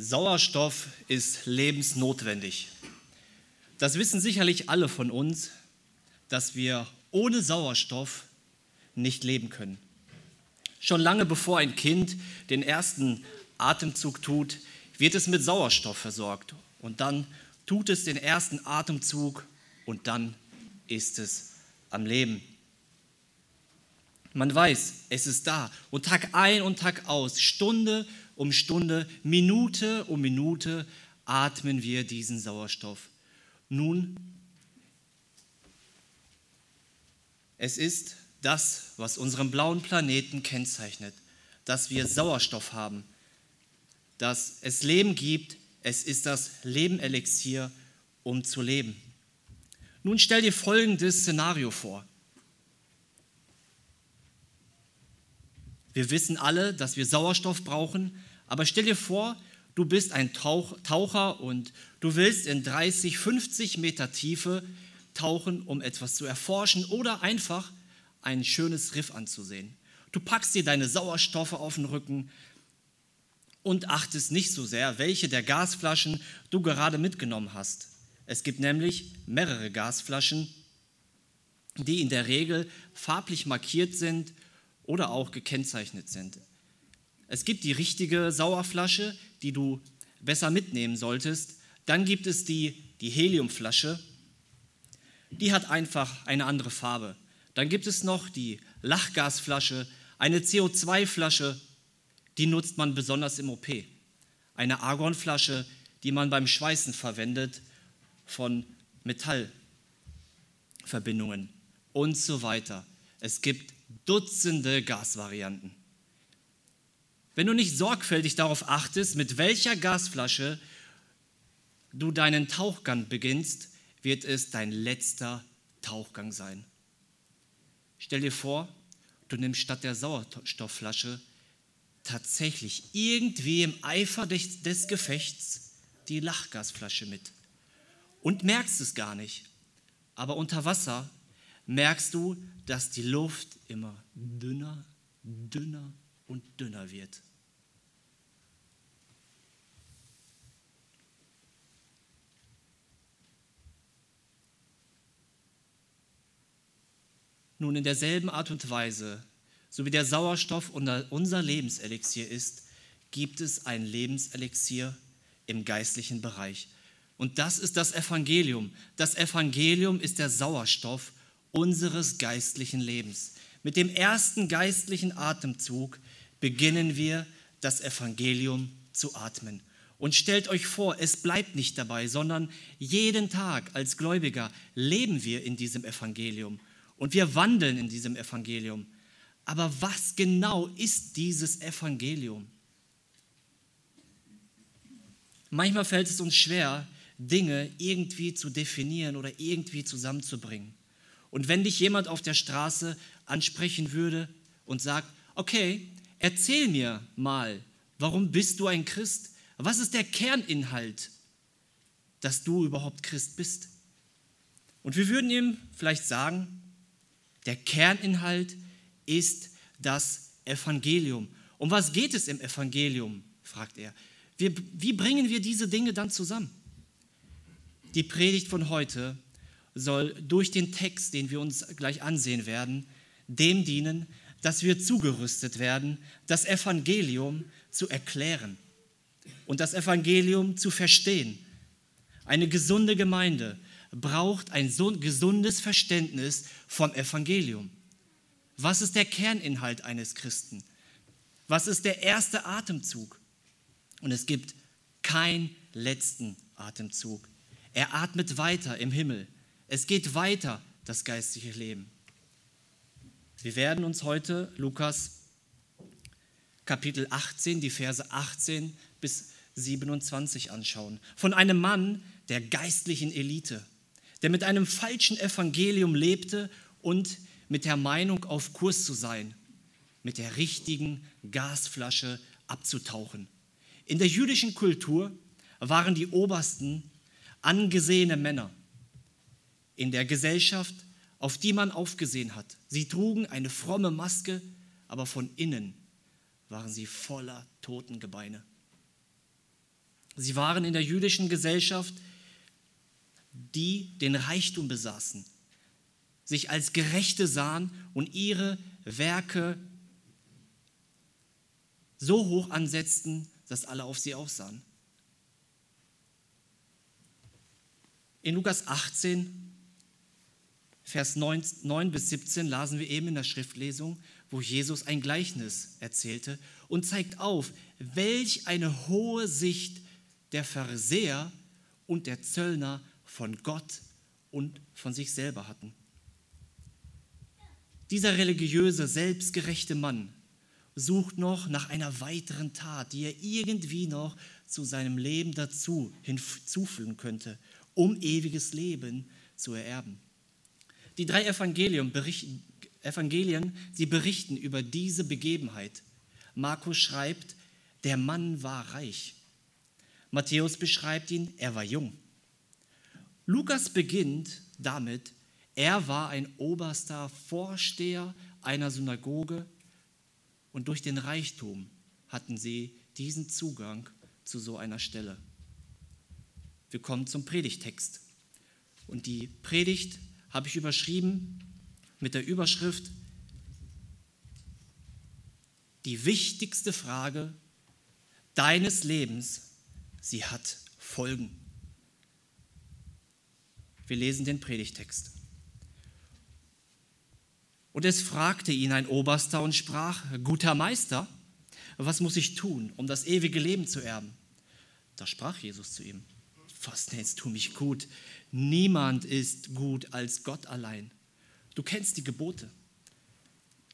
Sauerstoff ist lebensnotwendig. Das wissen sicherlich alle von uns, dass wir ohne Sauerstoff nicht leben können. Schon lange bevor ein Kind den ersten Atemzug tut, wird es mit Sauerstoff versorgt. Und dann tut es den ersten Atemzug und dann ist es am Leben. Man weiß, es ist da. Und Tag ein und Tag aus, Stunde um Stunde, Minute um Minute atmen wir diesen Sauerstoff. Nun, es ist das, was unseren blauen Planeten kennzeichnet, dass wir Sauerstoff haben, dass es Leben gibt, es ist das Lebenelixier, um zu leben. Nun stell dir folgendes Szenario vor. Wir wissen alle, dass wir Sauerstoff brauchen, aber stell dir vor, du bist ein Taucher und du willst in 30, 50 Meter Tiefe tauchen, um etwas zu erforschen oder einfach ein schönes Riff anzusehen. Du packst dir deine Sauerstoffe auf den Rücken und achtest nicht so sehr, welche der Gasflaschen du gerade mitgenommen hast. Es gibt nämlich mehrere Gasflaschen, die in der Regel farblich markiert sind oder auch gekennzeichnet sind. Es gibt die richtige Sauerflasche, die du besser mitnehmen solltest. Dann gibt es die, die Heliumflasche, die hat einfach eine andere Farbe. Dann gibt es noch die Lachgasflasche, eine CO2-Flasche, die nutzt man besonders im OP. Eine Argonflasche, die man beim Schweißen verwendet von Metallverbindungen und so weiter. Es gibt Dutzende Gasvarianten. Wenn du nicht sorgfältig darauf achtest, mit welcher Gasflasche du deinen Tauchgang beginnst, wird es dein letzter Tauchgang sein. Stell dir vor, du nimmst statt der Sauerstoffflasche tatsächlich irgendwie im Eifer des, Gefechts die Lachgasflasche mit und merkst es gar nicht. Aber unter Wasser merkst du, dass die Luft immer dünner, dünner und dünner wird. Nun, in derselben Art und Weise, so wie der Sauerstoff unser Lebenselixier ist, gibt es ein Lebenselixier im geistlichen Bereich. Und das ist das Evangelium. Das Evangelium ist der Sauerstoff unseres geistlichen Lebens. Mit dem ersten geistlichen Atemzug beginnen wir das Evangelium zu atmen. Und stellt euch vor, es bleibt nicht dabei, sondern jeden Tag als Gläubiger leben wir in diesem Evangelium. Und wir wandeln in diesem Evangelium. Aber was genau ist dieses Evangelium? Manchmal fällt es uns schwer, Dinge irgendwie zu definieren oder irgendwie zusammenzubringen. Und wenn dich jemand auf der Straße ansprechen würde und sagt, okay, erzähl mir mal, warum bist du ein Christ? Was ist der Kerninhalt, dass du überhaupt Christ bist? Und wir würden ihm vielleicht sagen, der Kerninhalt ist das Evangelium. Um was geht es im Evangelium? fragt er. Wir, wie bringen wir diese Dinge dann zusammen? Die Predigt von heute soll durch den Text, den wir uns gleich ansehen werden, dem dienen, dass wir zugerüstet werden, das Evangelium zu erklären und das Evangelium zu verstehen. Eine gesunde Gemeinde braucht ein so gesundes Verständnis vom Evangelium. Was ist der Kerninhalt eines Christen? Was ist der erste Atemzug? Und es gibt keinen letzten Atemzug. Er atmet weiter im Himmel. Es geht weiter, das geistliche Leben. Wir werden uns heute Lukas Kapitel 18, die Verse 18 bis 27 anschauen. Von einem Mann der geistlichen Elite der mit einem falschen Evangelium lebte und mit der Meinung auf Kurs zu sein, mit der richtigen Gasflasche abzutauchen. In der jüdischen Kultur waren die Obersten angesehene Männer in der Gesellschaft, auf die man aufgesehen hat. Sie trugen eine fromme Maske, aber von innen waren sie voller Totengebeine. Sie waren in der jüdischen Gesellschaft, die den Reichtum besaßen, sich als Gerechte sahen und ihre Werke so hoch ansetzten, dass alle auf sie aufsahen. In Lukas 18, Vers 9, 9, bis 17 lasen wir eben in der Schriftlesung, wo Jesus ein Gleichnis erzählte und zeigt auf, welch eine hohe Sicht der Pharisäer und der Zöllner von Gott und von sich selber hatten. Dieser religiöse, selbstgerechte Mann sucht noch nach einer weiteren Tat, die er irgendwie noch zu seinem Leben dazu hinzufügen könnte, um ewiges Leben zu ererben. Die drei Evangelien berichten, Evangelien, sie berichten über diese Begebenheit. Markus schreibt, der Mann war reich. Matthäus beschreibt ihn, er war jung. Lukas beginnt damit, er war ein oberster Vorsteher einer Synagoge und durch den Reichtum hatten sie diesen Zugang zu so einer Stelle. Wir kommen zum Predigtext. Und die Predigt habe ich überschrieben mit der Überschrift Die wichtigste Frage deines Lebens sie hat Folgen. Wir lesen den Predigtext. Und es fragte ihn ein Oberster und sprach, guter Meister, was muss ich tun, um das ewige Leben zu erben? Da sprach Jesus zu ihm, was nennst du mich gut? Niemand ist gut als Gott allein. Du kennst die Gebote.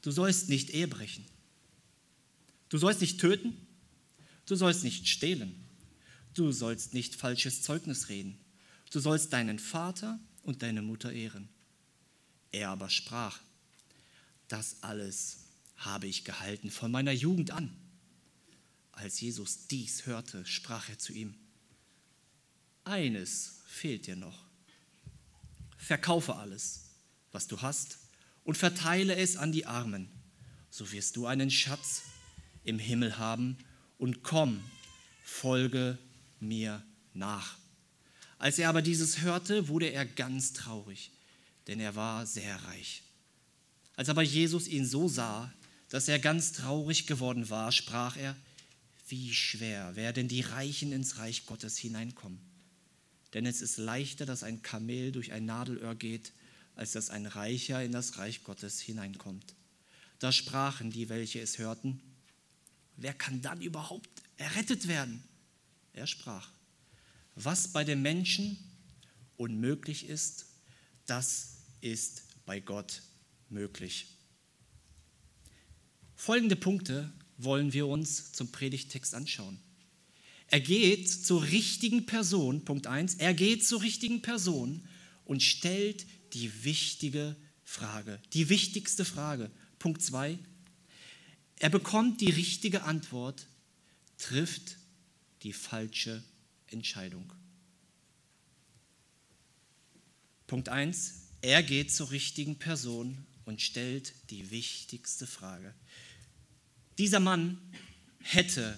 Du sollst nicht Ehe brechen. Du sollst nicht töten. Du sollst nicht stehlen. Du sollst nicht falsches Zeugnis reden. Du sollst deinen Vater und deine Mutter ehren. Er aber sprach, das alles habe ich gehalten von meiner Jugend an. Als Jesus dies hörte, sprach er zu ihm, eines fehlt dir noch. Verkaufe alles, was du hast, und verteile es an die Armen, so wirst du einen Schatz im Himmel haben, und komm, folge mir nach. Als er aber dieses hörte, wurde er ganz traurig, denn er war sehr reich. Als aber Jesus ihn so sah, dass er ganz traurig geworden war, sprach er, wie schwer werden die Reichen ins Reich Gottes hineinkommen. Denn es ist leichter, dass ein Kamel durch ein Nadelöhr geht, als dass ein Reicher in das Reich Gottes hineinkommt. Da sprachen die, welche es hörten, wer kann dann überhaupt errettet werden? Er sprach, was bei den Menschen unmöglich ist, das ist bei Gott möglich. Folgende Punkte wollen wir uns zum Predigtext anschauen. Er geht zur richtigen Person, Punkt 1, er geht zur richtigen Person und stellt die wichtige Frage, die wichtigste Frage. Punkt 2, er bekommt die richtige Antwort, trifft die falsche Entscheidung. Punkt 1. Er geht zur richtigen Person und stellt die wichtigste Frage. Dieser Mann hätte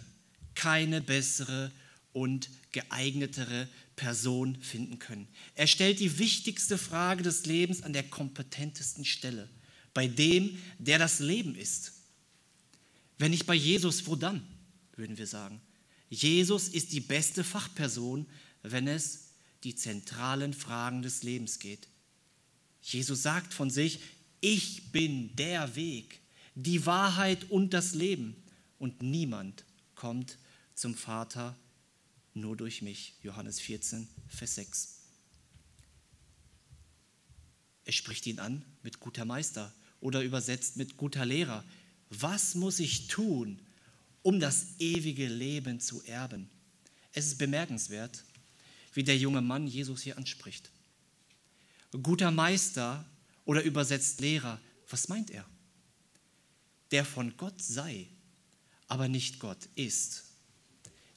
keine bessere und geeignetere Person finden können. Er stellt die wichtigste Frage des Lebens an der kompetentesten Stelle, bei dem, der das Leben ist. Wenn nicht bei Jesus, wo dann, würden wir sagen. Jesus ist die beste Fachperson, wenn es die zentralen Fragen des Lebens geht. Jesus sagt von sich, ich bin der Weg, die Wahrheit und das Leben und niemand kommt zum Vater nur durch mich. Johannes 14, Vers 6. Er spricht ihn an mit guter Meister oder übersetzt mit guter Lehrer. Was muss ich tun, um das ewige Leben zu erben. Es ist bemerkenswert, wie der junge Mann Jesus hier anspricht. Guter Meister oder übersetzt Lehrer, was meint er? Der von Gott sei, aber nicht Gott ist.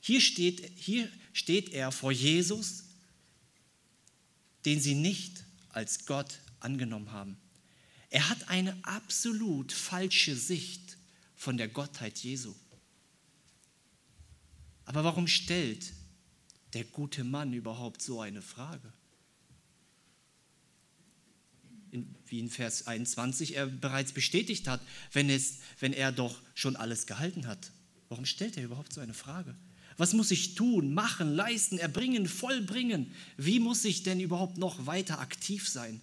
Hier steht, hier steht er vor Jesus, den sie nicht als Gott angenommen haben. Er hat eine absolut falsche Sicht von der Gottheit Jesu. Aber warum stellt der gute Mann überhaupt so eine Frage? In, wie in Vers 21 er bereits bestätigt hat, wenn, es, wenn er doch schon alles gehalten hat. Warum stellt er überhaupt so eine Frage? Was muss ich tun, machen, leisten, erbringen, vollbringen? Wie muss ich denn überhaupt noch weiter aktiv sein?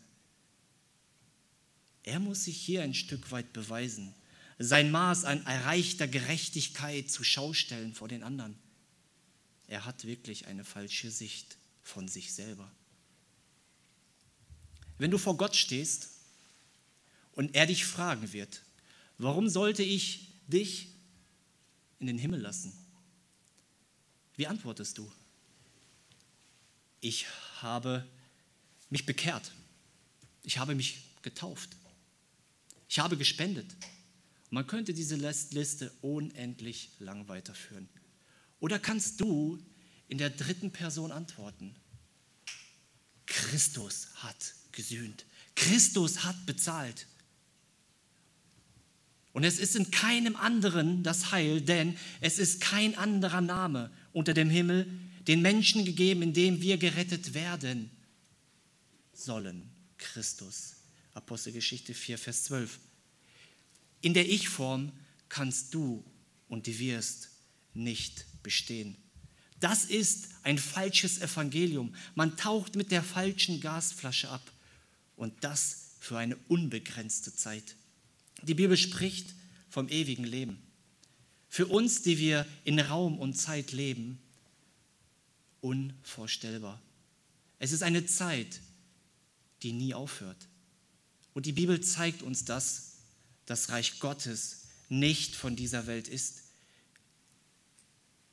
Er muss sich hier ein Stück weit beweisen, sein Maß an erreichter Gerechtigkeit zu Schaustellen vor den anderen. Er hat wirklich eine falsche Sicht von sich selber. Wenn du vor Gott stehst und er dich fragen wird, warum sollte ich dich in den Himmel lassen? Wie antwortest du? Ich habe mich bekehrt. Ich habe mich getauft. Ich habe gespendet. Man könnte diese Liste unendlich lang weiterführen. Oder kannst du in der dritten Person antworten? Christus hat gesühnt. Christus hat bezahlt. Und es ist in keinem anderen das Heil, denn es ist kein anderer Name unter dem Himmel den Menschen gegeben, in dem wir gerettet werden sollen. Christus. Apostelgeschichte 4, Vers 12. In der Ich-Form kannst du und du wirst nicht bestehen. Das ist ein falsches Evangelium. Man taucht mit der falschen Gasflasche ab und das für eine unbegrenzte Zeit. Die Bibel spricht vom ewigen Leben. Für uns, die wir in Raum und Zeit leben, unvorstellbar. Es ist eine Zeit, die nie aufhört. Und die Bibel zeigt uns dass das Reich Gottes nicht von dieser Welt ist.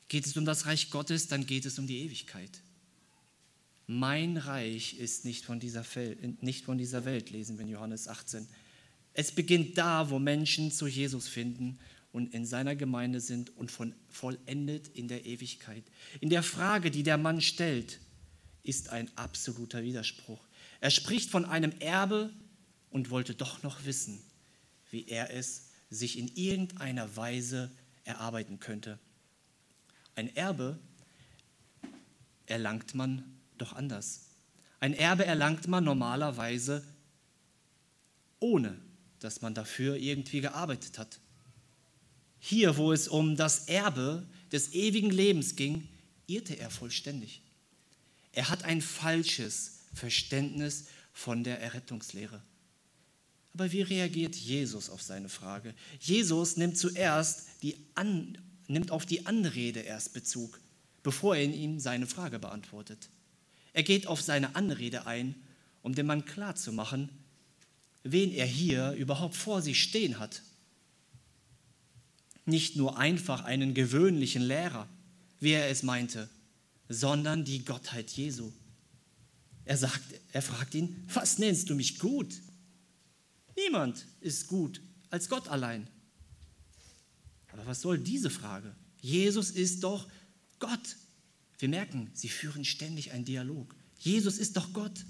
Geht es um das Reich Gottes, dann geht es um die Ewigkeit. Mein Reich ist nicht von dieser, nicht von dieser Welt, lesen wir in Johannes 18. Es beginnt da, wo Menschen zu Jesus finden und in seiner Gemeinde sind und von vollendet in der Ewigkeit. In der Frage, die der Mann stellt, ist ein absoluter Widerspruch. Er spricht von einem Erbe und wollte doch noch wissen, wie er es sich in irgendeiner Weise erarbeiten könnte. Ein Erbe erlangt man doch anders. Ein Erbe erlangt man normalerweise ohne, dass man dafür irgendwie gearbeitet hat. Hier, wo es um das Erbe des ewigen Lebens ging, irrte er vollständig. Er hat ein falsches Verständnis von der Errettungslehre. Aber wie reagiert Jesus auf seine Frage? Jesus nimmt zuerst die An nimmt auf die Anrede erst Bezug, bevor er ihm seine Frage beantwortet. Er geht auf seine Anrede ein, um dem Mann klarzumachen, wen er hier überhaupt vor sich stehen hat. Nicht nur einfach einen gewöhnlichen Lehrer, wie er es meinte, sondern die Gottheit Jesu. Er, sagt, er fragt ihn, was nennst du mich gut? Niemand ist gut als Gott allein. Aber was soll diese Frage? Jesus ist doch Gott. Wir merken, sie führen ständig einen Dialog. Jesus ist doch Gott.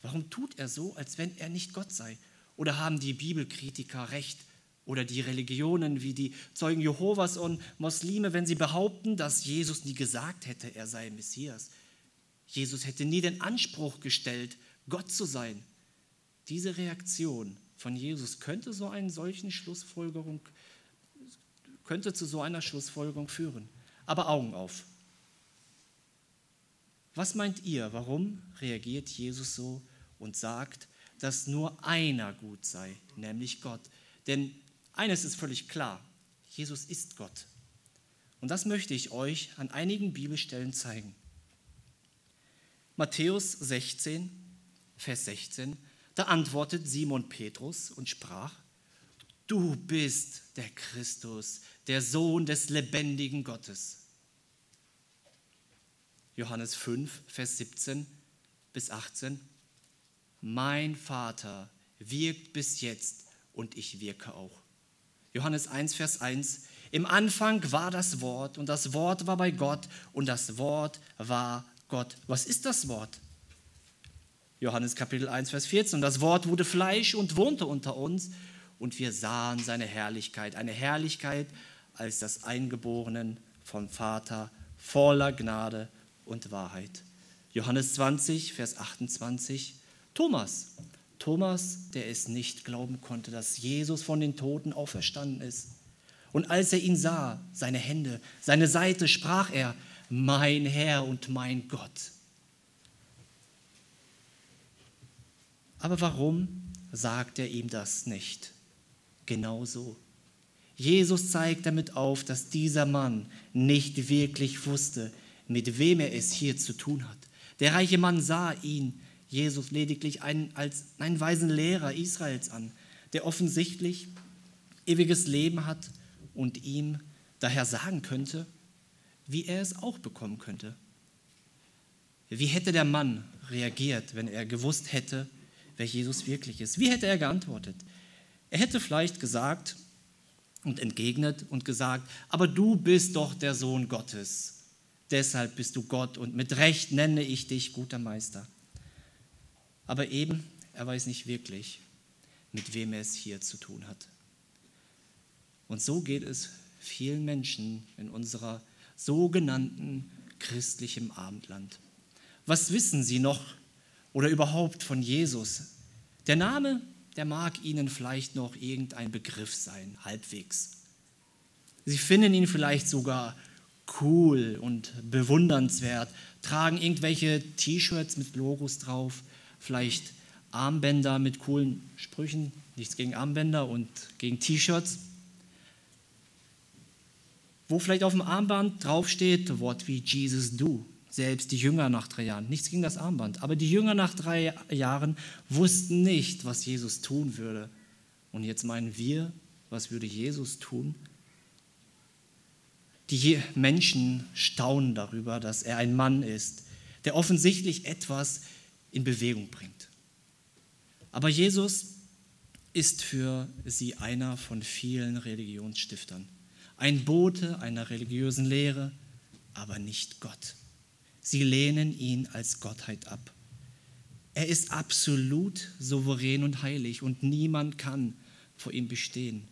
Warum tut er so, als wenn er nicht Gott sei? Oder haben die Bibelkritiker recht? Oder die Religionen wie die Zeugen Jehovas und Muslime, wenn sie behaupten, dass Jesus nie gesagt hätte, er sei Messias? Jesus hätte nie den Anspruch gestellt, Gott zu sein. Diese Reaktion von Jesus könnte so einen solchen Schlussfolgerung könnte zu so einer Schlussfolgerung führen. Aber Augen auf. Was meint ihr, warum reagiert Jesus so und sagt, dass nur einer gut sei, nämlich Gott? Denn eines ist völlig klar, Jesus ist Gott. Und das möchte ich euch an einigen Bibelstellen zeigen. Matthäus 16, Vers 16 da antwortet Simon Petrus und sprach, du bist der Christus, der Sohn des lebendigen Gottes. Johannes 5, Vers 17 bis 18. Mein Vater wirkt bis jetzt und ich wirke auch. Johannes 1, Vers 1. Im Anfang war das Wort und das Wort war bei Gott und das Wort war Gott. Was ist das Wort? Johannes Kapitel 1, Vers 14. Das Wort wurde Fleisch und wohnte unter uns und wir sahen seine Herrlichkeit, eine Herrlichkeit als das Eingeborenen vom Vater, voller Gnade und Wahrheit. Johannes 20, Vers 28. Thomas, Thomas, der es nicht glauben konnte, dass Jesus von den Toten auferstanden ist. Und als er ihn sah, seine Hände, seine Seite, sprach er, mein Herr und mein Gott. Aber warum sagt er ihm das nicht? Genauso. Jesus zeigt damit auf, dass dieser Mann nicht wirklich wusste, mit wem er es hier zu tun hat. Der reiche Mann sah ihn, Jesus, lediglich einen, als einen weisen Lehrer Israels an, der offensichtlich ewiges Leben hat und ihm daher sagen könnte, wie er es auch bekommen könnte. Wie hätte der Mann reagiert, wenn er gewusst hätte, wer Jesus wirklich ist? Wie hätte er geantwortet? Er hätte vielleicht gesagt und entgegnet und gesagt, aber du bist doch der Sohn Gottes. Deshalb bist du Gott und mit Recht nenne ich dich guter Meister. Aber eben, er weiß nicht wirklich, mit wem er es hier zu tun hat. Und so geht es vielen Menschen in unserer sogenannten christlichen Abendland. Was wissen sie noch oder überhaupt von Jesus? Der Name, der mag ihnen vielleicht noch irgendein Begriff sein, halbwegs. Sie finden ihn vielleicht sogar cool und bewundernswert, tragen irgendwelche T-Shirts mit Logos drauf, vielleicht Armbänder mit coolen Sprüchen, nichts gegen Armbänder und gegen T-Shirts, wo vielleicht auf dem Armband draufsteht, Wort wie Jesus du, selbst die Jünger nach drei Jahren. Nichts gegen das Armband, aber die Jünger nach drei Jahren wussten nicht, was Jesus tun würde. Und jetzt meinen wir, was würde Jesus tun? Die Menschen staunen darüber, dass er ein Mann ist, der offensichtlich etwas in Bewegung bringt. Aber Jesus ist für sie einer von vielen Religionsstiftern, ein Bote einer religiösen Lehre, aber nicht Gott. Sie lehnen ihn als Gottheit ab. Er ist absolut souverän und heilig und niemand kann vor ihm bestehen.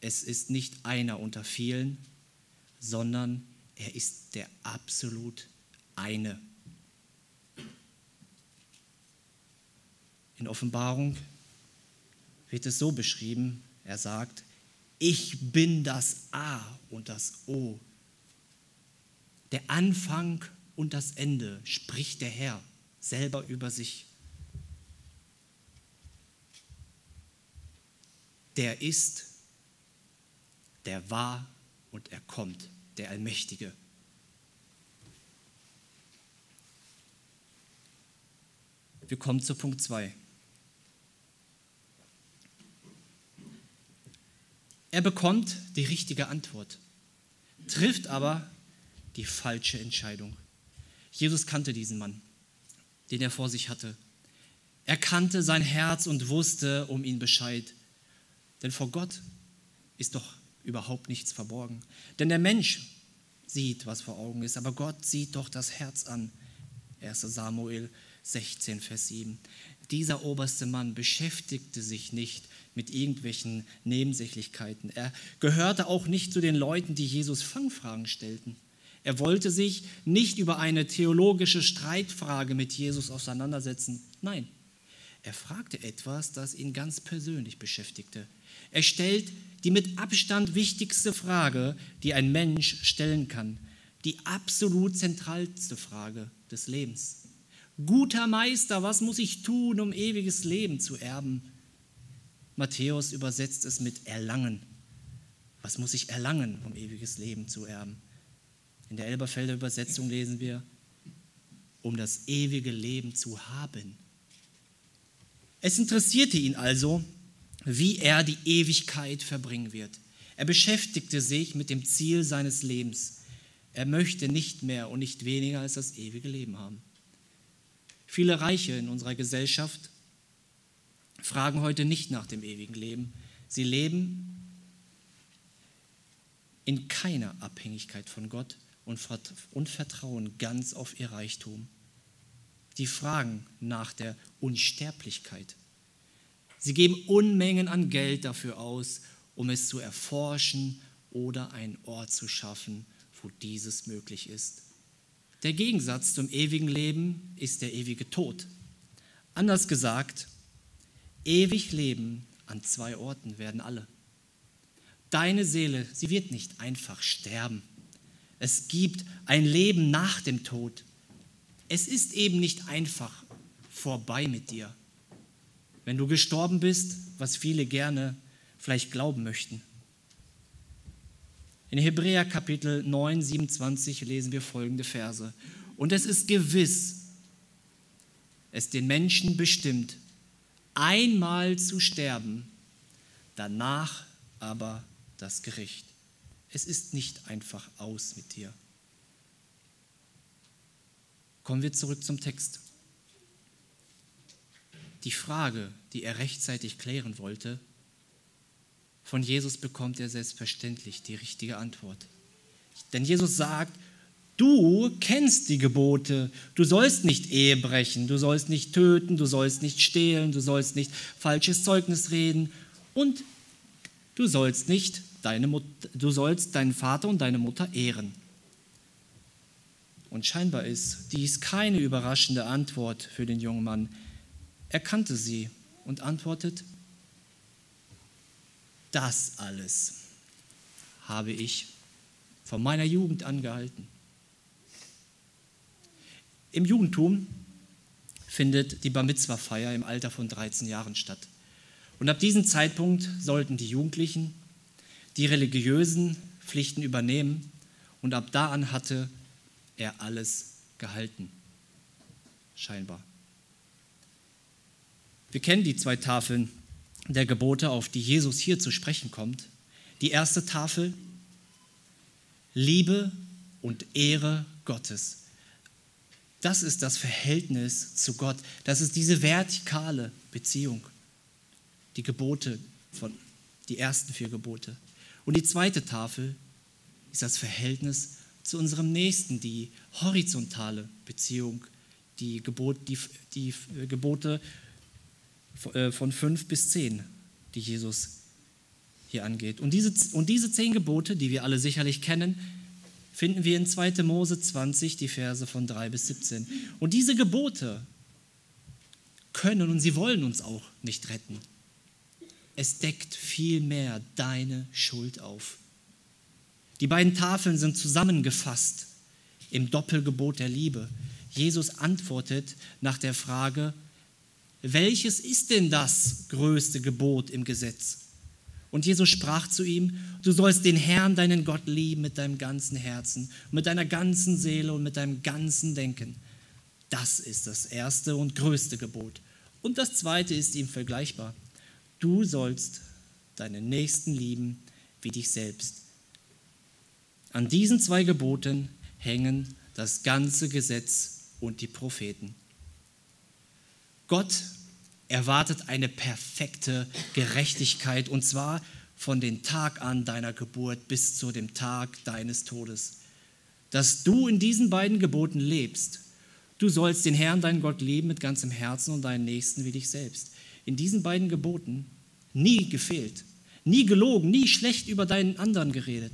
Es ist nicht einer unter vielen, sondern er ist der absolut eine. In Offenbarung wird es so beschrieben, er sagt, ich bin das A und das O. Der Anfang und das Ende spricht der Herr selber über sich. Der ist, der war und er kommt, der Allmächtige. Wir kommen zu Punkt 2. Er bekommt die richtige Antwort, trifft aber die falsche Entscheidung. Jesus kannte diesen Mann, den er vor sich hatte. Er kannte sein Herz und wusste um ihn Bescheid. Denn vor Gott ist doch überhaupt nichts verborgen. Denn der Mensch sieht, was vor Augen ist, aber Gott sieht doch das Herz an. 1 Samuel 16, Vers 7. Dieser oberste Mann beschäftigte sich nicht mit irgendwelchen Nebensächlichkeiten. Er gehörte auch nicht zu den Leuten, die Jesus Fangfragen stellten. Er wollte sich nicht über eine theologische Streitfrage mit Jesus auseinandersetzen. Nein, er fragte etwas, das ihn ganz persönlich beschäftigte. Er stellt die mit Abstand wichtigste Frage, die ein Mensch stellen kann, die absolut zentralste Frage des Lebens. Guter Meister, was muss ich tun, um ewiges Leben zu erben? Matthäus übersetzt es mit erlangen. Was muss ich erlangen, um ewiges Leben zu erben? In der Elberfelder Übersetzung lesen wir, um das ewige Leben zu haben. Es interessierte ihn also, wie er die Ewigkeit verbringen wird. Er beschäftigte sich mit dem Ziel seines Lebens. Er möchte nicht mehr und nicht weniger als das ewige Leben haben. Viele Reiche in unserer Gesellschaft fragen heute nicht nach dem ewigen Leben. Sie leben in keiner Abhängigkeit von Gott und vertrauen ganz auf ihr Reichtum. Die fragen nach der Unsterblichkeit. Sie geben Unmengen an Geld dafür aus, um es zu erforschen oder einen Ort zu schaffen, wo dieses möglich ist. Der Gegensatz zum ewigen Leben ist der ewige Tod. Anders gesagt, ewig leben an zwei Orten werden alle. Deine Seele, sie wird nicht einfach sterben. Es gibt ein Leben nach dem Tod. Es ist eben nicht einfach vorbei mit dir. Wenn du gestorben bist, was viele gerne vielleicht glauben möchten. In Hebräer Kapitel 9, 27 lesen wir folgende Verse. Und es ist gewiss, es den Menschen bestimmt, einmal zu sterben, danach aber das Gericht. Es ist nicht einfach aus mit dir. Kommen wir zurück zum Text. Die Frage, die er rechtzeitig klären wollte, von Jesus bekommt er selbstverständlich die richtige Antwort. Denn Jesus sagt, du kennst die Gebote, du sollst nicht Ehe brechen, du sollst nicht töten, du sollst nicht stehlen, du sollst nicht falsches Zeugnis reden und du sollst nicht deine Mut du sollst deinen Vater und deine Mutter ehren. Und scheinbar ist dies keine überraschende Antwort für den jungen Mann. Er kannte sie und antwortet, das alles habe ich von meiner Jugend angehalten. Im Judentum findet die Bar Mitzwa-Feier im Alter von 13 Jahren statt. Und ab diesem Zeitpunkt sollten die Jugendlichen die religiösen Pflichten übernehmen und ab da an hatte er alles gehalten. Scheinbar. Wir kennen die zwei Tafeln der Gebote, auf die Jesus hier zu sprechen kommt. Die erste Tafel, Liebe und Ehre Gottes. Das ist das Verhältnis zu Gott. Das ist diese vertikale Beziehung. Die Gebote von, die ersten vier Gebote. Und die zweite Tafel ist das Verhältnis zu unserem Nächsten, die horizontale Beziehung, die, Gebot, die, die Gebote äh, von fünf bis zehn, die Jesus hier angeht. Und diese, und diese zehn Gebote, die wir alle sicherlich kennen, finden wir in 2. Mose 20, die Verse von 3 bis 17. Und diese Gebote können und sie wollen uns auch nicht retten. Es deckt vielmehr deine Schuld auf. Die beiden Tafeln sind zusammengefasst im Doppelgebot der Liebe. Jesus antwortet nach der Frage, welches ist denn das größte Gebot im Gesetz? Und Jesus sprach zu ihm, du sollst den Herrn, deinen Gott lieben mit deinem ganzen Herzen, mit deiner ganzen Seele und mit deinem ganzen Denken. Das ist das erste und größte Gebot. Und das zweite ist ihm vergleichbar. Du sollst deinen Nächsten lieben wie dich selbst. An diesen zwei Geboten hängen das ganze Gesetz und die Propheten. Gott erwartet eine perfekte Gerechtigkeit und zwar von dem Tag an deiner Geburt bis zu dem Tag deines Todes. Dass du in diesen beiden Geboten lebst. Du sollst den Herrn, deinen Gott, lieben mit ganzem Herzen und deinen Nächsten wie dich selbst. In diesen beiden Geboten nie gefehlt, nie gelogen, nie schlecht über deinen anderen geredet.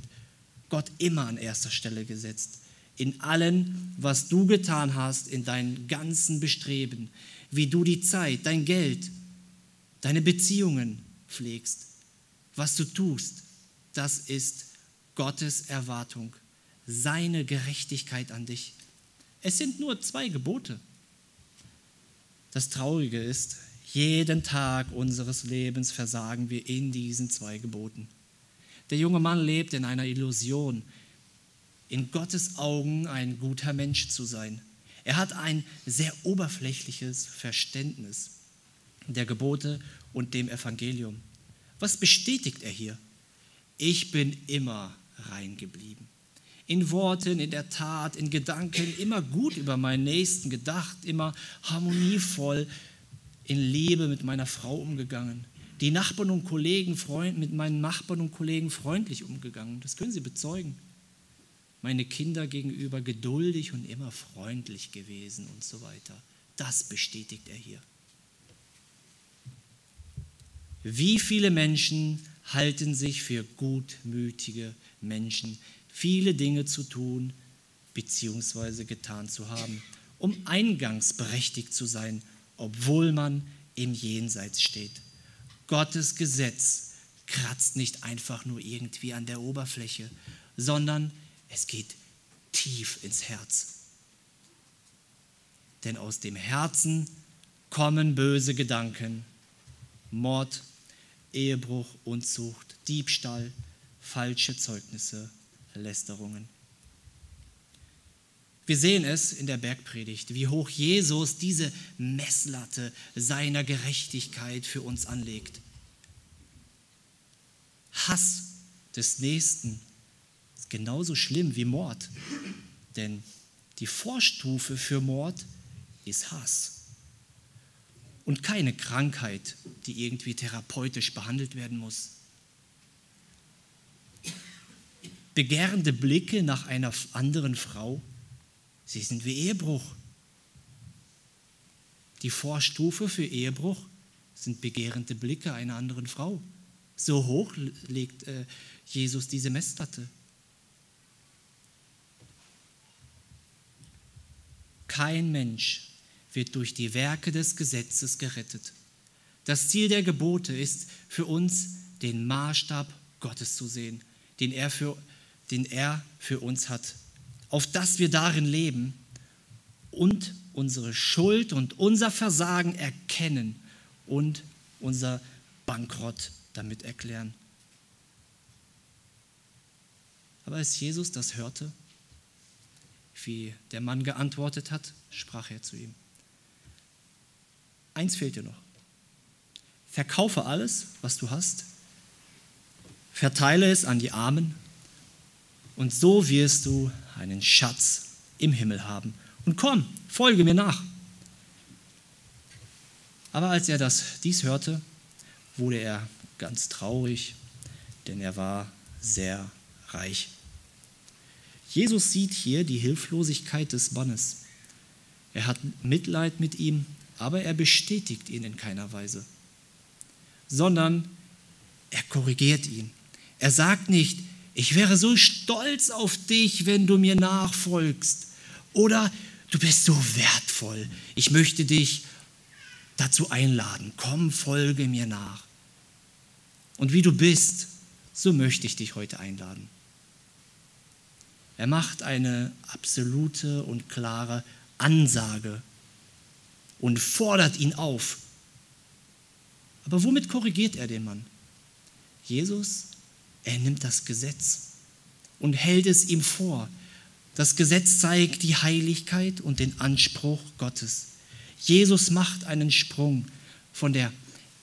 Gott immer an erster Stelle gesetzt. In allen, was du getan hast, in deinen ganzen Bestreben, wie du die Zeit, dein Geld, deine Beziehungen pflegst. Was du tust, das ist Gottes Erwartung, seine Gerechtigkeit an dich. Es sind nur zwei Gebote. Das Traurige ist, jeden Tag unseres Lebens versagen wir in diesen zwei Geboten. Der junge Mann lebt in einer Illusion, in Gottes Augen ein guter Mensch zu sein. Er hat ein sehr oberflächliches Verständnis der Gebote und dem Evangelium. Was bestätigt er hier? Ich bin immer rein geblieben. In Worten, in der Tat, in Gedanken, immer gut über meinen Nächsten gedacht, immer harmonievoll in Liebe mit meiner Frau umgegangen. Die Nachbarn und Kollegen, Freund, mit meinen Nachbarn und Kollegen freundlich umgegangen. Das können Sie bezeugen meine Kinder gegenüber geduldig und immer freundlich gewesen und so weiter. Das bestätigt er hier. Wie viele Menschen halten sich für gutmütige Menschen, viele Dinge zu tun bzw. getan zu haben, um eingangsberechtigt zu sein, obwohl man im Jenseits steht. Gottes Gesetz kratzt nicht einfach nur irgendwie an der Oberfläche, sondern es geht tief ins Herz. Denn aus dem Herzen kommen böse Gedanken, Mord, Ehebruch, Unzucht, Diebstahl, falsche Zeugnisse, Lästerungen. Wir sehen es in der Bergpredigt, wie hoch Jesus diese Messlatte seiner Gerechtigkeit für uns anlegt. Hass des Nächsten ist genauso schlimm wie Mord, denn die Vorstufe für Mord ist Hass und keine Krankheit, die irgendwie therapeutisch behandelt werden muss. Begehrende Blicke nach einer anderen Frau, sie sind wie Ehebruch. Die Vorstufe für Ehebruch sind begehrende Blicke einer anderen Frau. So hoch legt äh, Jesus diese Messlatte. Kein Mensch wird durch die Werke des Gesetzes gerettet. Das Ziel der Gebote ist für uns, den Maßstab Gottes zu sehen, den er für, den er für uns hat, auf dass wir darin leben und unsere Schuld und unser Versagen erkennen und unser Bankrott damit erklären. Aber als Jesus das hörte, wie der Mann geantwortet hat, sprach er zu ihm, Eins fehlt dir noch. Verkaufe alles, was du hast, verteile es an die Armen und so wirst du einen Schatz im Himmel haben. Und komm, folge mir nach. Aber als er das dies hörte, wurde er ganz traurig, denn er war sehr reich. Jesus sieht hier die Hilflosigkeit des Mannes. Er hat Mitleid mit ihm aber er bestätigt ihn in keiner Weise, sondern er korrigiert ihn. Er sagt nicht, ich wäre so stolz auf dich, wenn du mir nachfolgst. Oder du bist so wertvoll, ich möchte dich dazu einladen, komm, folge mir nach. Und wie du bist, so möchte ich dich heute einladen. Er macht eine absolute und klare Ansage und fordert ihn auf. Aber womit korrigiert er den Mann? Jesus, er nimmt das Gesetz und hält es ihm vor. Das Gesetz zeigt die Heiligkeit und den Anspruch Gottes. Jesus macht einen Sprung von der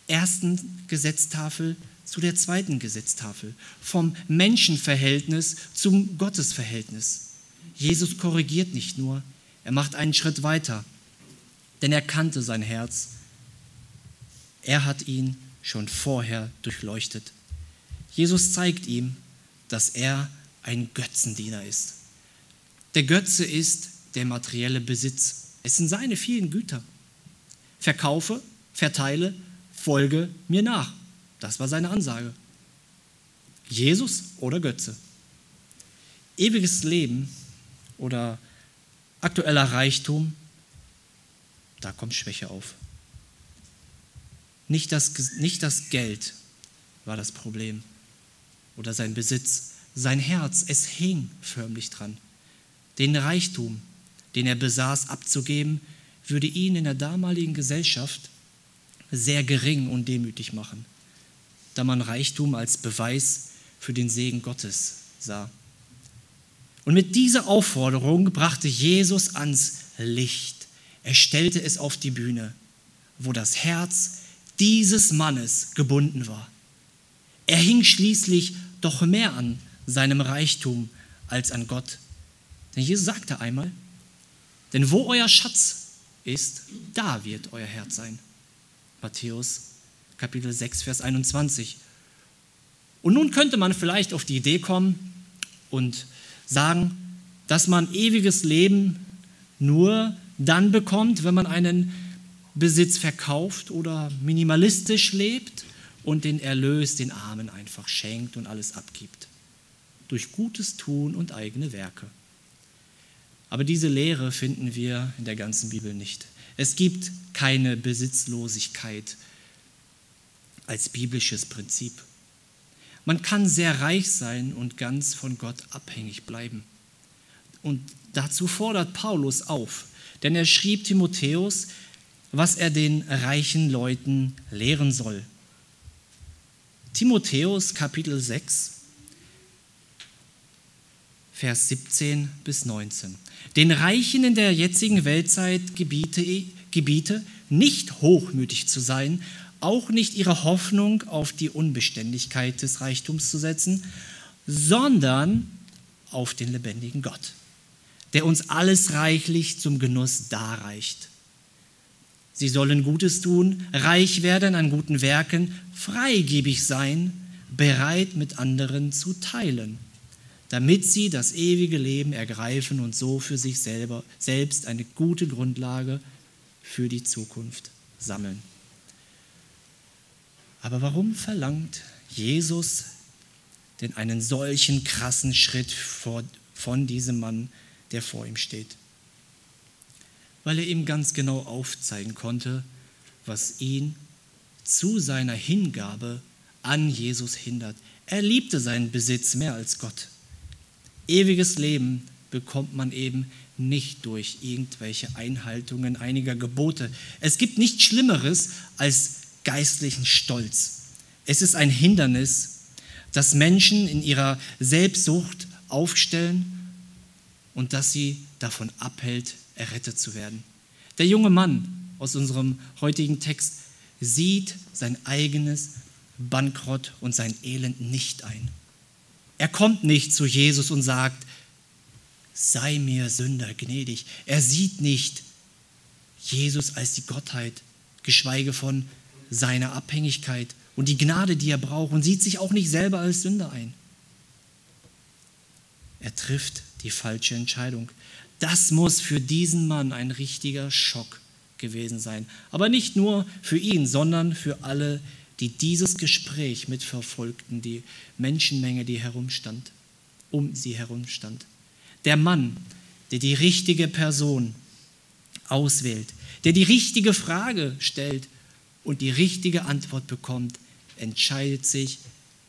ersten Gesetztafel zu der zweiten Gesetztafel, vom Menschenverhältnis zum Gottesverhältnis. Jesus korrigiert nicht nur, er macht einen Schritt weiter denn er kannte sein Herz. Er hat ihn schon vorher durchleuchtet. Jesus zeigt ihm, dass er ein Götzendiener ist. Der Götze ist der materielle Besitz. Es sind seine vielen Güter. Verkaufe, verteile, folge mir nach. Das war seine Ansage. Jesus oder Götze. Ewiges Leben oder aktueller Reichtum da kommt Schwäche auf. Nicht das, nicht das Geld war das Problem oder sein Besitz, sein Herz, es hing förmlich dran. Den Reichtum, den er besaß, abzugeben, würde ihn in der damaligen Gesellschaft sehr gering und demütig machen, da man Reichtum als Beweis für den Segen Gottes sah. Und mit dieser Aufforderung brachte Jesus ans Licht er stellte es auf die Bühne, wo das Herz dieses Mannes gebunden war. Er hing schließlich doch mehr an seinem Reichtum als an Gott. Denn Jesus sagte einmal, denn wo euer Schatz ist, da wird euer Herz sein. Matthäus Kapitel 6, Vers 21. Und nun könnte man vielleicht auf die Idee kommen und sagen, dass man ewiges Leben nur dann bekommt, wenn man einen Besitz verkauft oder minimalistisch lebt und den Erlös den Armen einfach schenkt und alles abgibt. Durch gutes Tun und eigene Werke. Aber diese Lehre finden wir in der ganzen Bibel nicht. Es gibt keine Besitzlosigkeit als biblisches Prinzip. Man kann sehr reich sein und ganz von Gott abhängig bleiben. Und dazu fordert Paulus auf, denn er schrieb Timotheus, was er den reichen Leuten lehren soll. Timotheus Kapitel 6, Vers 17 bis 19. Den Reichen in der jetzigen Weltzeit gebiete, gebiete nicht hochmütig zu sein, auch nicht ihre Hoffnung auf die Unbeständigkeit des Reichtums zu setzen, sondern auf den lebendigen Gott, der uns alles reichlich zum Genuss darreicht. Sie sollen Gutes tun, reich werden an guten Werken, freigebig sein, bereit mit anderen zu teilen, damit sie das ewige Leben ergreifen und so für sich selber, selbst eine gute Grundlage für die Zukunft sammeln. Aber warum verlangt Jesus denn einen solchen krassen Schritt vor, von diesem Mann, der vor ihm steht? Weil er ihm ganz genau aufzeigen konnte, was ihn zu seiner Hingabe an Jesus hindert. Er liebte seinen Besitz mehr als Gott. Ewiges Leben bekommt man eben nicht durch irgendwelche Einhaltungen einiger Gebote. Es gibt nichts Schlimmeres als geistlichen Stolz. Es ist ein Hindernis, das Menschen in ihrer Selbstsucht aufstellen und das sie davon abhält, errettet zu werden. Der junge Mann aus unserem heutigen Text sieht sein eigenes Bankrott und sein Elend nicht ein. Er kommt nicht zu Jesus und sagt, sei mir Sünder gnädig. Er sieht nicht Jesus als die Gottheit, geschweige von seine Abhängigkeit und die Gnade, die er braucht und sieht sich auch nicht selber als Sünder ein. Er trifft die falsche Entscheidung. Das muss für diesen Mann ein richtiger Schock gewesen sein. Aber nicht nur für ihn, sondern für alle, die dieses Gespräch mitverfolgten, die Menschenmenge, die herumstand, um sie herumstand. Der Mann, der die richtige Person auswählt, der die richtige Frage stellt und die richtige Antwort bekommt, entscheidet sich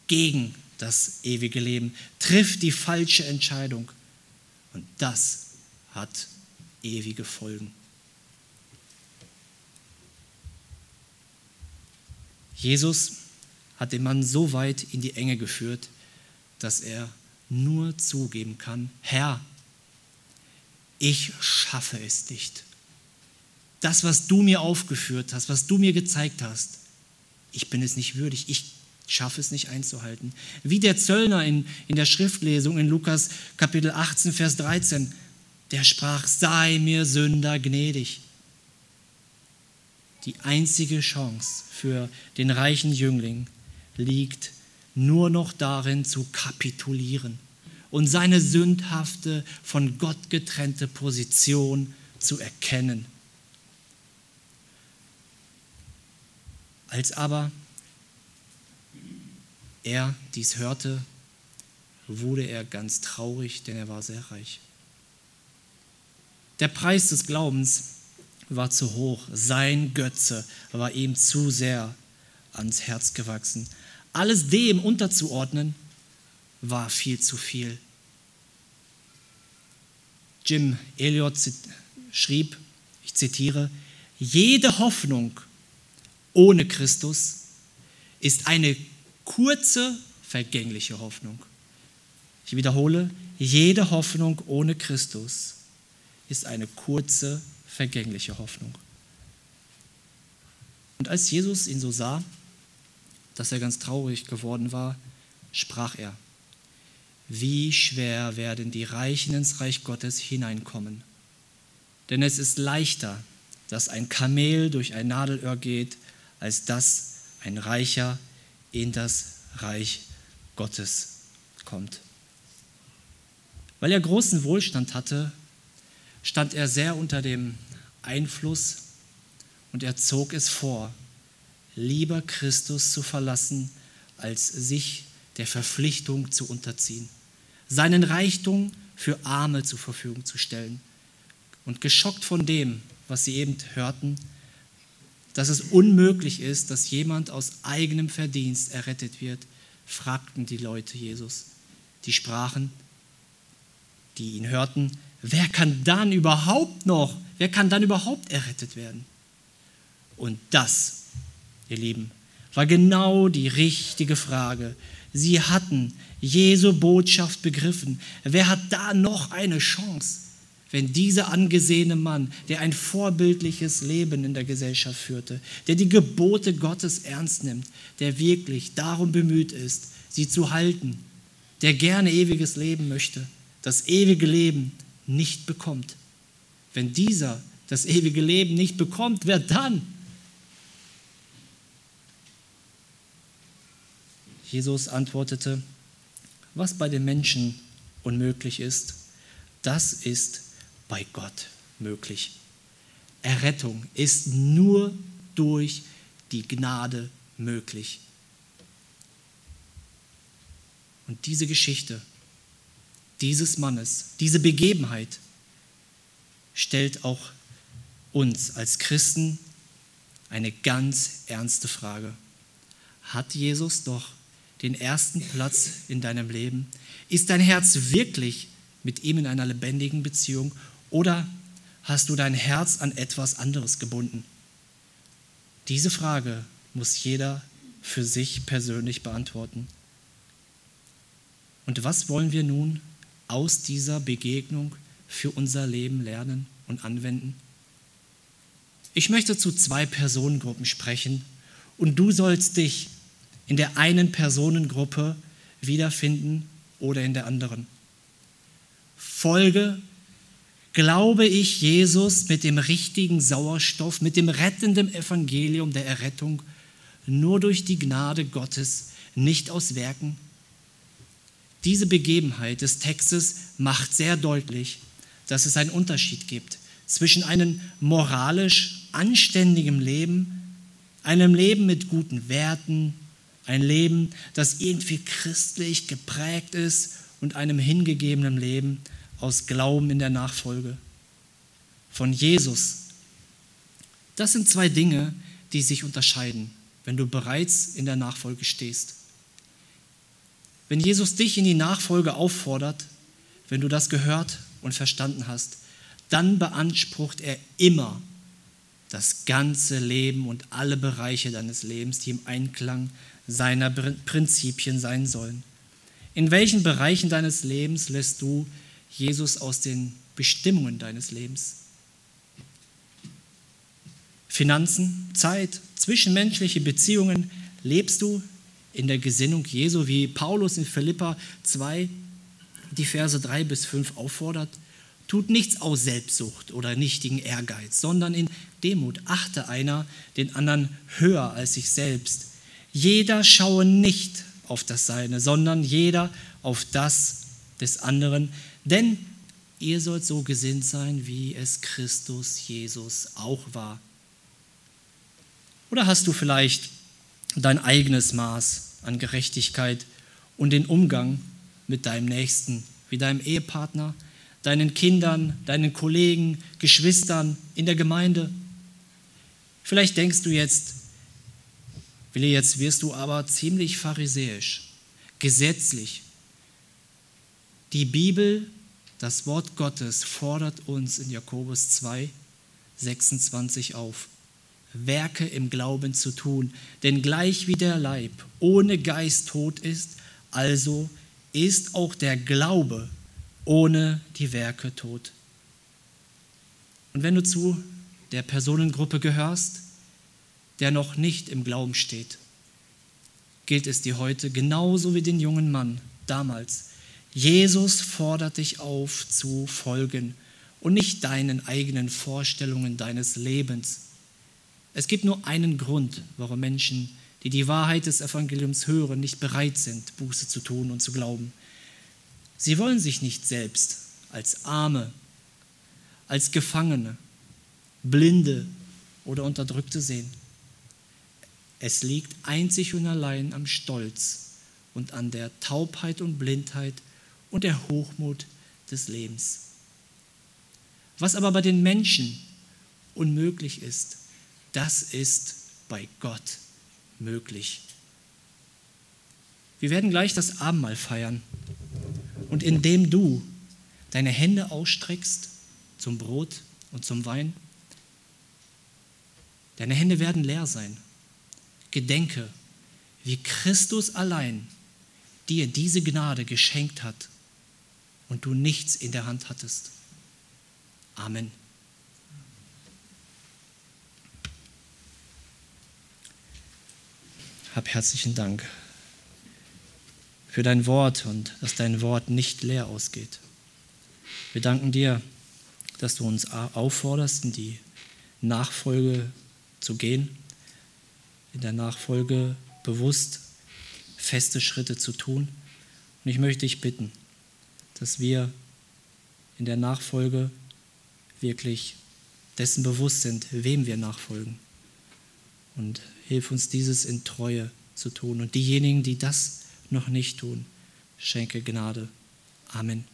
gegen das ewige Leben, trifft die falsche Entscheidung. Und das hat ewige Folgen. Jesus hat den Mann so weit in die Enge geführt, dass er nur zugeben kann, Herr, ich schaffe es nicht das, was du mir aufgeführt hast, was du mir gezeigt hast, ich bin es nicht würdig, ich schaffe es nicht einzuhalten. Wie der Zöllner in, in der Schriftlesung in Lukas Kapitel 18, Vers 13, der sprach, sei mir Sünder gnädig. Die einzige Chance für den reichen Jüngling liegt nur noch darin zu kapitulieren und seine sündhafte, von Gott getrennte Position zu erkennen Als aber er dies hörte, wurde er ganz traurig, denn er war sehr reich. Der Preis des Glaubens war zu hoch, sein Götze war ihm zu sehr ans Herz gewachsen. Alles dem unterzuordnen, war viel zu viel. Jim Elliot schrieb, ich zitiere, jede Hoffnung ohne Christus ist eine kurze, vergängliche Hoffnung. Ich wiederhole, jede Hoffnung ohne Christus ist eine kurze, vergängliche Hoffnung. Und als Jesus ihn so sah, dass er ganz traurig geworden war, sprach er, wie schwer werden die Reichen ins Reich Gottes hineinkommen. Denn es ist leichter, dass ein Kamel durch ein Nadelöhr geht, als dass ein Reicher in das Reich Gottes kommt. Weil er großen Wohlstand hatte, stand er sehr unter dem Einfluss und er zog es vor, lieber Christus zu verlassen, als sich der Verpflichtung zu unterziehen, seinen Reichtum für Arme zur Verfügung zu stellen. Und geschockt von dem, was sie eben hörten, dass es unmöglich ist, dass jemand aus eigenem Verdienst errettet wird, fragten die Leute Jesus. Die sprachen, die ihn hörten, wer kann dann überhaupt noch, wer kann dann überhaupt errettet werden? Und das, ihr Lieben, war genau die richtige Frage. Sie hatten Jesu Botschaft begriffen. Wer hat da noch eine Chance, wenn dieser angesehene Mann, der ein vorbildliches Leben in der Gesellschaft führte, der die Gebote Gottes ernst nimmt, der wirklich darum bemüht ist, sie zu halten, der gerne ewiges Leben möchte, das ewige Leben nicht bekommt. Wenn dieser das ewige Leben nicht bekommt, wer dann? Jesus antwortete, was bei den Menschen unmöglich ist, das ist bei Gott möglich. Errettung ist nur durch die Gnade möglich. Und diese Geschichte dieses Mannes, diese Begebenheit stellt auch uns als Christen eine ganz ernste Frage. Hat Jesus doch den ersten Platz in deinem Leben? Ist dein Herz wirklich mit ihm in einer lebendigen Beziehung oder hast du dein Herz an etwas anderes gebunden? Diese Frage muss jeder für sich persönlich beantworten. Und was wollen wir nun aus dieser Begegnung für unser Leben lernen und anwenden? Ich möchte zu zwei Personengruppen sprechen und du sollst dich in der einen Personengruppe wiederfinden oder in der anderen. Folge, glaube ich Jesus mit dem richtigen Sauerstoff, mit dem rettenden Evangelium der Errettung, nur durch die Gnade Gottes, nicht aus Werken? Diese Begebenheit des Textes macht sehr deutlich, dass es einen Unterschied gibt zwischen einem moralisch anständigen Leben, einem Leben mit guten Werten, ein Leben, das irgendwie christlich geprägt ist und einem hingegebenen Leben aus Glauben in der Nachfolge von Jesus. Das sind zwei Dinge, die sich unterscheiden, wenn du bereits in der Nachfolge stehst. Wenn Jesus dich in die Nachfolge auffordert, wenn du das gehört und verstanden hast, dann beansprucht er immer das ganze Leben und alle Bereiche deines Lebens, die im Einklang seiner Prinzipien sein sollen. In welchen Bereichen deines Lebens lässt du Jesus aus den Bestimmungen deines Lebens? Finanzen, Zeit, zwischenmenschliche Beziehungen, lebst du in der Gesinnung Jesu, wie Paulus in Philippa 2, die Verse 3 bis 5 auffordert? Tut nichts aus Selbstsucht oder nichtigen Ehrgeiz, sondern in Demut achte einer den anderen höher als sich selbst. Jeder schaue nicht auf das Seine, sondern jeder auf das des anderen. Denn ihr sollt so gesinnt sein, wie es Christus Jesus auch war. Oder hast du vielleicht dein eigenes Maß an Gerechtigkeit und den Umgang mit deinem Nächsten, wie deinem Ehepartner, deinen Kindern, deinen Kollegen, Geschwistern in der Gemeinde? Vielleicht denkst du jetzt, Willi, jetzt wirst du aber ziemlich pharisäisch, gesetzlich. Die Bibel, das Wort Gottes, fordert uns in Jakobus 2, 26 auf, Werke im Glauben zu tun. Denn gleich wie der Leib ohne Geist tot ist, also ist auch der Glaube ohne die Werke tot. Und wenn du zu der Personengruppe gehörst, der noch nicht im Glauben steht, gilt es dir heute genauso wie den jungen Mann damals. Jesus fordert dich auf zu folgen und nicht deinen eigenen Vorstellungen deines Lebens. Es gibt nur einen Grund, warum Menschen, die die Wahrheit des Evangeliums hören, nicht bereit sind, Buße zu tun und zu glauben. Sie wollen sich nicht selbst als Arme, als Gefangene, Blinde oder Unterdrückte sehen. Es liegt einzig und allein am Stolz und an der Taubheit und Blindheit und der Hochmut des Lebens. Was aber bei den Menschen unmöglich ist, das ist bei Gott möglich. Wir werden gleich das Abendmahl feiern. Und indem du deine Hände ausstreckst zum Brot und zum Wein, deine Hände werden leer sein. Gedenke, wie Christus allein dir diese Gnade geschenkt hat und du nichts in der Hand hattest. Amen. Hab herzlichen Dank für dein Wort und dass dein Wort nicht leer ausgeht. Wir danken dir, dass du uns aufforderst, in die Nachfolge zu gehen, in der Nachfolge bewusst feste Schritte zu tun. Und ich möchte dich bitten, dass wir in der Nachfolge wirklich dessen bewusst sind, wem wir nachfolgen. Und hilf uns dieses in Treue zu tun. Und diejenigen, die das noch nicht tun. Schenke Gnade. Amen.